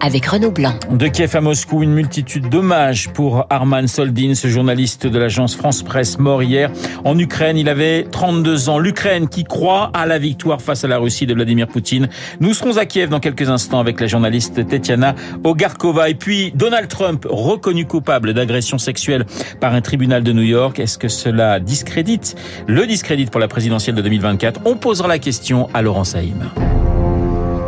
avec Renaud Blanc. De Kiev à Moscou, une multitude d'hommages pour Arman Soldin, ce journaliste de l'agence France Presse mort hier en Ukraine. Il avait 32 ans. L'Ukraine qui croit à la victoire face à la Russie de Vladimir Poutine. Nous serons à Kiev dans quelques instants avec la journaliste Tetiana Ogarkova. Et puis Donald Trump, reconnu coupable d'agression sexuelle par un tribunal de New York. Est-ce que cela discrédite le discrédite pour la présidentielle de 2024 On posera la question à Laurent Saïm.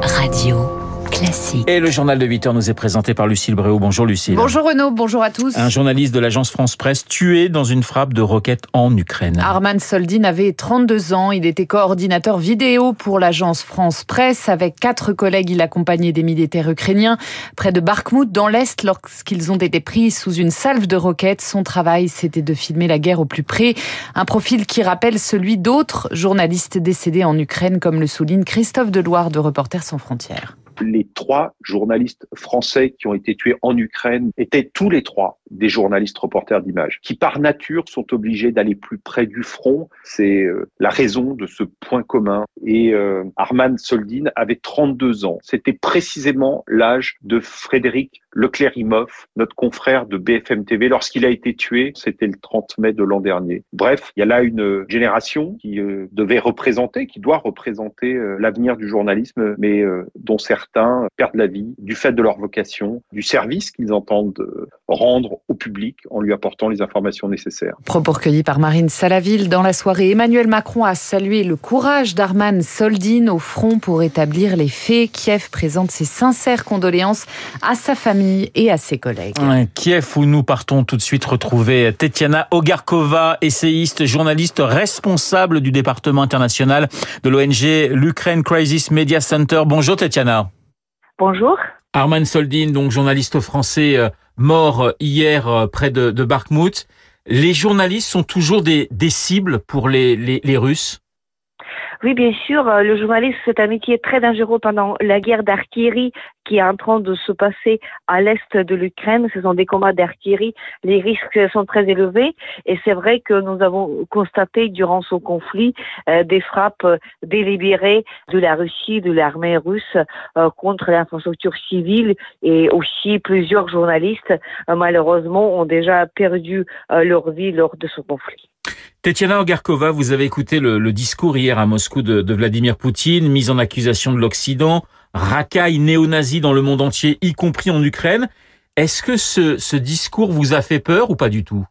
Radio. Classique. Et le journal de 8 heures nous est présenté par Lucille Bréau. Bonjour Lucille. Bonjour Renaud, bonjour à tous. Un journaliste de l'agence France Presse tué dans une frappe de roquette en Ukraine. Arman Soldin avait 32 ans. Il était coordinateur vidéo pour l'agence France Presse. Avec quatre collègues, il accompagnait des militaires ukrainiens près de Bakhmut dans l'Est lorsqu'ils ont été pris sous une salve de roquettes. Son travail, c'était de filmer la guerre au plus près. Un profil qui rappelle celui d'autres journalistes décédés en Ukraine, comme le souligne Christophe Deloire de Reporters sans frontières les trois journalistes français qui ont été tués en Ukraine étaient tous les trois des journalistes reporters d'images, qui par nature sont obligés d'aller plus près du front. C'est euh, la raison de ce point commun. Et euh, Arman Soldin avait 32 ans. C'était précisément l'âge de Frédéric Leclérimov, notre confrère de BFM TV, lorsqu'il a été tué. C'était le 30 mai de l'an dernier. Bref, il y a là une génération qui euh, devait représenter, qui doit représenter l'avenir du journalisme, mais dont certains perdent la vie du fait de leur vocation, du service qu'ils entendent rendre au public en lui apportant les informations nécessaires. Propos recueillis par Marine Salaville. Dans la soirée, Emmanuel Macron a salué le courage d'Arman Soldin au front pour établir les faits. Kiev présente ses sincères condoléances à sa famille et à ses collègues. Kiev où nous partons tout de suite retrouver Tetiana Ogarkova, essayiste, journaliste responsable du département international de l'ONG l'Ukraine Crisis Media Center. Bonjour Tetiana. Bonjour. Arman Soldin, donc journaliste français euh, mort hier euh, près de, de Bakhmut. Les journalistes sont toujours des, des cibles pour les, les, les Russes? Oui, bien sûr, euh, le journaliste, c'est un métier très dangereux pendant la guerre d'artillerie qui est en train de se passer à l'est de l'Ukraine. Ce sont des combats d'artillerie. Les risques sont très élevés et c'est vrai que nous avons constaté durant ce conflit euh, des frappes délibérées de la Russie, de l'armée russe euh, contre l'infrastructure civile et aussi plusieurs journalistes malheureusement ont déjà perdu leur vie lors de ce conflit. Tetiana Ogarkova, vous avez écouté le, discours hier à Moscou de, Vladimir Poutine, mise en accusation de l'Occident, racaille néo-nazi dans le monde entier, y compris en Ukraine. Est-ce que ce discours vous a fait peur ou pas du tout?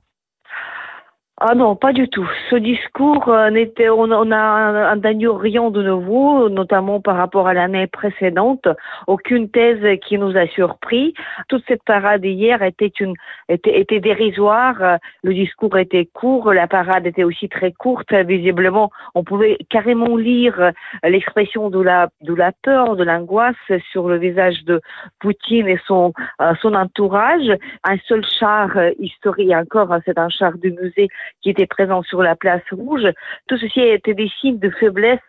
Ah non, pas du tout. Ce discours euh, n'était, on, on a entendu rien de nouveau, notamment par rapport à l'année précédente. Aucune thèse qui nous a surpris. Toute cette parade hier était une était, était dérisoire. Le discours était court, la parade était aussi très courte. Visiblement, on pouvait carrément lire l'expression de la de la peur, de l'angoisse sur le visage de Poutine et son euh, son entourage. Un seul char historique, encore, c'est un char du musée qui étaient présents sur la place rouge. Tout ceci été des signes de faiblesse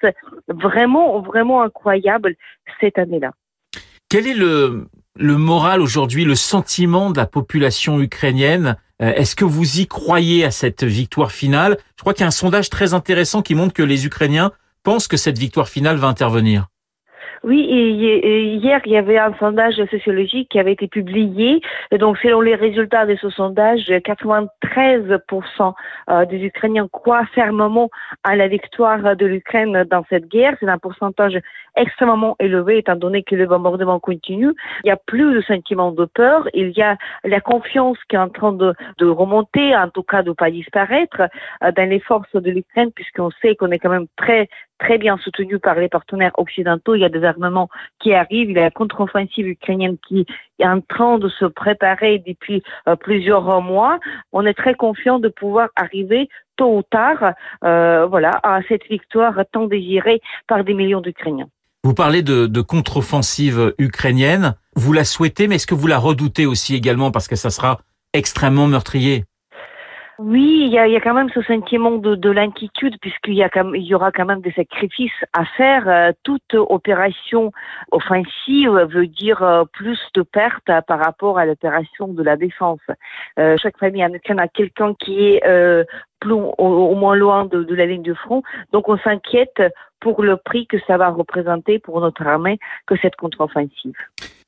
vraiment, vraiment incroyables cette année-là. Quel est le, le moral aujourd'hui, le sentiment de la population ukrainienne? Euh, Est-ce que vous y croyez à cette victoire finale? Je crois qu'il y a un sondage très intéressant qui montre que les Ukrainiens pensent que cette victoire finale va intervenir. Oui, et hier, il y avait un sondage sociologique qui avait été publié. Et donc, selon les résultats de ce sondage, 93% euh, des Ukrainiens croient fermement à la victoire de l'Ukraine dans cette guerre. C'est un pourcentage extrêmement élevé étant donné que le bombardement continue. Il n'y a plus de sentiment de peur. Il y a la confiance qui est en train de, de remonter, en tout cas de ne pas disparaître euh, dans les forces de l'Ukraine puisqu'on sait qu'on est quand même très très bien soutenu par les partenaires occidentaux. Il y a des armements qui arrivent. Il y a la contre-offensive ukrainienne qui est en train de se préparer depuis euh, plusieurs mois. On est très confiant de pouvoir arriver tôt ou tard, euh, voilà, à cette victoire tant désirée par des millions d'Ukrainiens. Vous parlez de, de contre-offensive ukrainienne. Vous la souhaitez, mais est-ce que vous la redoutez aussi également parce que ça sera extrêmement meurtrier? Oui, il y a, y a quand même ce sentiment de, de l'inquiétude puisqu'il y, a quand y aura quand même des sacrifices à faire. Euh, Toute opération offensive veut dire euh, plus de pertes par rapport à l'opération de la défense. Euh, chaque famille en a quelqu'un qui est plus au, au moins loin de, de la ligne de front. Donc on s'inquiète pour le prix que ça va représenter pour notre armée que cette contre-offensive.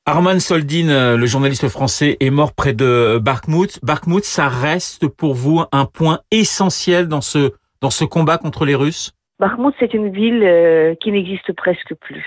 Arman Soldin, euh, le journaliste français, est mort près de Bakhmut. Bakhmut, ça reste pour vous un point essentiel dans ce, dans ce combat contre les Russes? Bakhmut, c'est une ville euh, qui n'existe presque plus.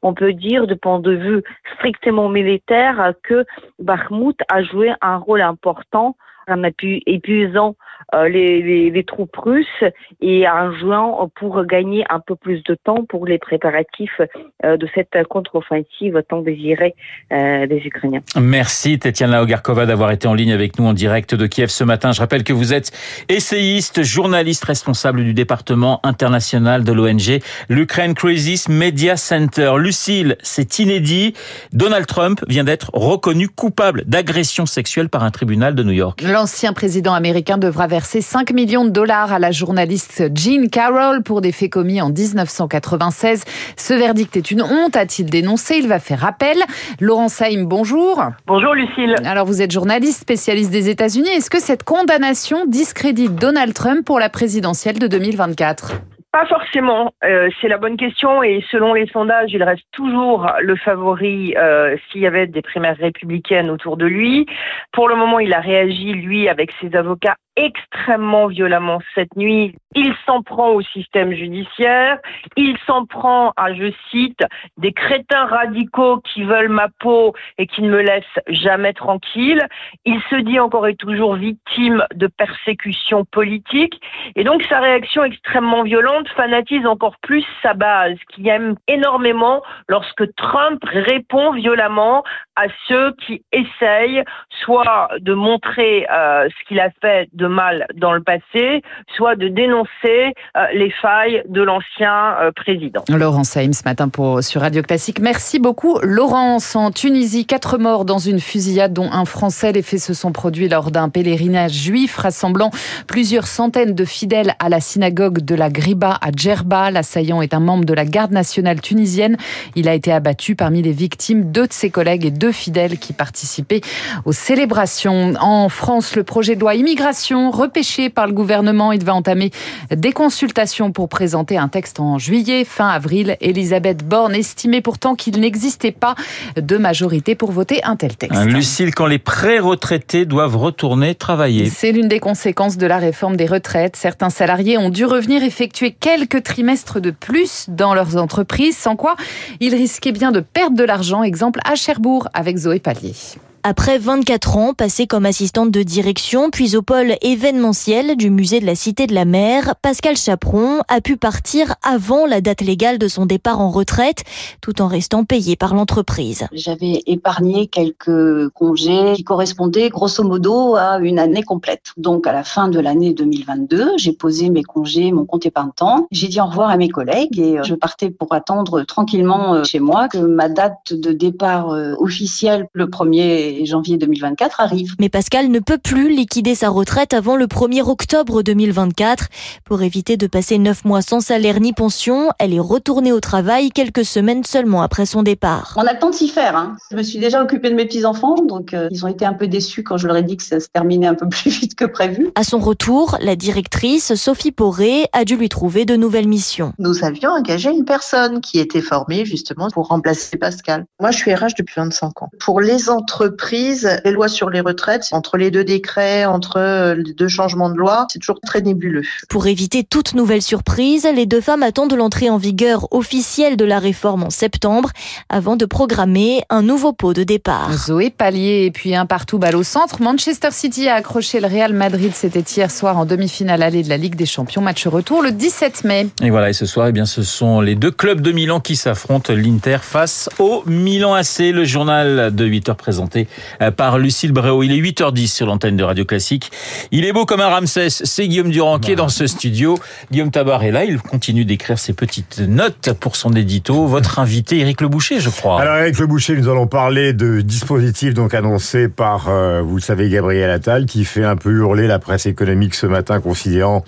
On peut dire, de point de vue strictement militaire, que Bakhmut a joué un rôle important en appu- épuisant les, les- les troupes russes et en jouant pour gagner un peu plus de temps pour les préparatifs euh, de cette contre-offensive tant désirée euh, des Ukrainiens. Merci Tetiana Ogarkova d'avoir été en ligne avec nous en direct de Kiev ce matin. Je rappelle que vous êtes essayiste, journaliste responsable du département international de l'ONG l'Ukraine Crisis Media Center. Lucille, c'est inédit. Donald Trump vient d'être reconnu coupable d'agression sexuelle par un tribunal de New York. L'ancien président américain devra verser 5 millions de dollars à la journaliste Jean Carroll pour des faits commis en 1996. Ce verdict est une honte, a-t-il dénoncé. Il va faire appel. Laurent Saïm, bonjour. Bonjour Lucille. Alors vous êtes journaliste, spécialiste des États-Unis. Est-ce que cette condamnation discrédite Donald Trump pour la présidentielle de 2024 Pas forcément, euh, c'est la bonne question et selon les sondages, il reste toujours le favori euh, s'il y avait des primaires républicaines autour de lui. Pour le moment, il a réagi, lui, avec ses avocats extrêmement violemment cette nuit. Il s'en prend au système judiciaire, il s'en prend à, je cite, des crétins radicaux qui veulent ma peau et qui ne me laissent jamais tranquille. Il se dit encore et toujours victime de persécutions politiques et donc sa réaction extrêmement violente fanatise encore plus sa base, qui aime énormément lorsque Trump répond violemment à ceux qui essayent soit de montrer euh, ce qu'il a fait de mal dans le passé, soit de dénoncer euh, les failles de l'ancien euh, président. Laurent Saïm ce matin pour, sur Radio Classique. Merci beaucoup. Laurence, en Tunisie, quatre morts dans une fusillade dont un Français. Les faits se sont produits lors d'un pèlerinage juif rassemblant plusieurs centaines de fidèles à la synagogue de la Griba à Djerba. L'assaillant est un membre de la garde nationale tunisienne. Il a été abattu parmi les victimes, deux de ses collègues et deux fidèles qui participaient aux célébrations. En France, le projet de loi immigration repêché par le gouvernement, il va entamer des consultations pour présenter un texte en juillet, fin avril. Elisabeth Borne estimait pourtant qu'il n'existait pas de majorité pour voter un tel texte. Lucille, quand les pré-retraités doivent retourner travailler. C'est l'une des conséquences de la réforme des retraites. Certains salariés ont dû revenir effectuer quelques trimestres de plus dans leurs entreprises, sans quoi ils risquaient bien de perdre de l'argent. Exemple à Cherbourg avec Zoé Pallier. Après 24 ans passés comme assistante de direction, puis au pôle événementiel du musée de la Cité de la Mer, Pascal Chaperon a pu partir avant la date légale de son départ en retraite, tout en restant payé par l'entreprise. J'avais épargné quelques congés qui correspondaient grosso modo à une année complète. Donc à la fin de l'année 2022, j'ai posé mes congés, mon compte épargne-temps. J'ai dit au revoir à mes collègues et je partais pour attendre tranquillement chez moi que ma date de départ officielle le 1er janvier 2024 arrive. Mais Pascal ne peut plus liquider sa retraite avant le 1er octobre 2024. Pour éviter de passer 9 mois sans salaire ni pension, elle est retournée au travail quelques semaines seulement après son départ. On a le temps de s'y faire. Hein. Je me suis déjà occupée de mes petits-enfants, donc euh, ils ont été un peu déçus quand je leur ai dit que ça se terminait un peu plus vite que prévu. À son retour, la directrice Sophie Poré a dû lui trouver de nouvelles missions. Nous avions engagé une personne qui était formée justement pour remplacer Pascal. Moi, je suis RH depuis 25 ans. Pour les entreprises, les lois sur les retraites, entre les deux décrets, entre les deux changements de loi, c'est toujours très nébuleux. Pour éviter toute nouvelle surprise, les deux femmes attendent l'entrée en vigueur officielle de la réforme en septembre avant de programmer un nouveau pot de départ. Zoé Pallier et puis un partout balle au centre. Manchester City a accroché le Real Madrid. C'était hier soir en demi-finale allée de la Ligue des Champions. Match retour le 17 mai. Et voilà, et ce soir, eh bien, ce sont les deux clubs de Milan qui s'affrontent. L'Inter face au Milan AC. Le journal de 8 heures présenté euh, par Lucille Bréau. Il est 8h10 sur l'antenne de Radio Classique. Il est beau comme un Ramsès. C'est Guillaume Durand qui est dans ce studio. Guillaume Tabar est là. Il continue d'écrire ses petites notes pour son édito. Votre invité, Éric Le Boucher, je crois. Alors, Éric Le Boucher, nous allons parler de dispositifs donc annoncés par, euh, vous le savez, Gabriel Attal, qui fait un peu hurler la presse économique ce matin, considérant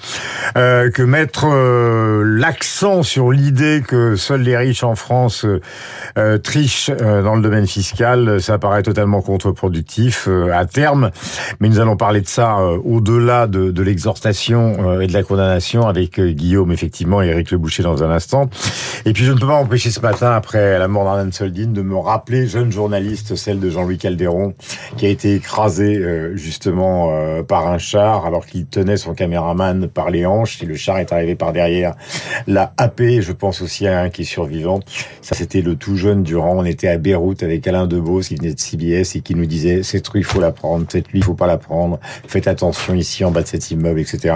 euh, que mettre euh, l'accent sur l'idée que seuls les riches en France euh, trichent dans le domaine fiscal, ça paraît totalement contre-productif à terme. Mais nous allons parler de ça au-delà de, l'exhortation et de la condamnation avec Guillaume, effectivement, et Éric Le Boucher dans un instant. Et puis je ne peux pas empêcher ce matin, après la mort d'Arnaud Soldine, de me rappeler, jeune journaliste, celle de Jean-Louis Calderon, qui a été écrasé justement par un char alors qu'il tenait son caméraman par les hanches. Si le char est arrivé par derrière, l'a happé. Je pense aussi à un qui est survivant. Ça, c'était le tout jeune Durand. On était à Beyrouth avec Alain Debos qui venait de CBS et qui nous disait cette rue, il faut la prendre. Cette lui, il faut pas la prendre. Faites attention ici en bas de cet immeuble, etc.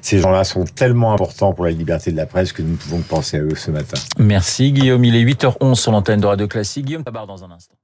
Ces gens-là sont tellement importants pour la liberté de la presse que nous ne pouvons que penser à eux ce matin. Merci Guillaume. Il est 8h11 sur l'antenne de Radio Classique. Guillaume Tabar dans un instant.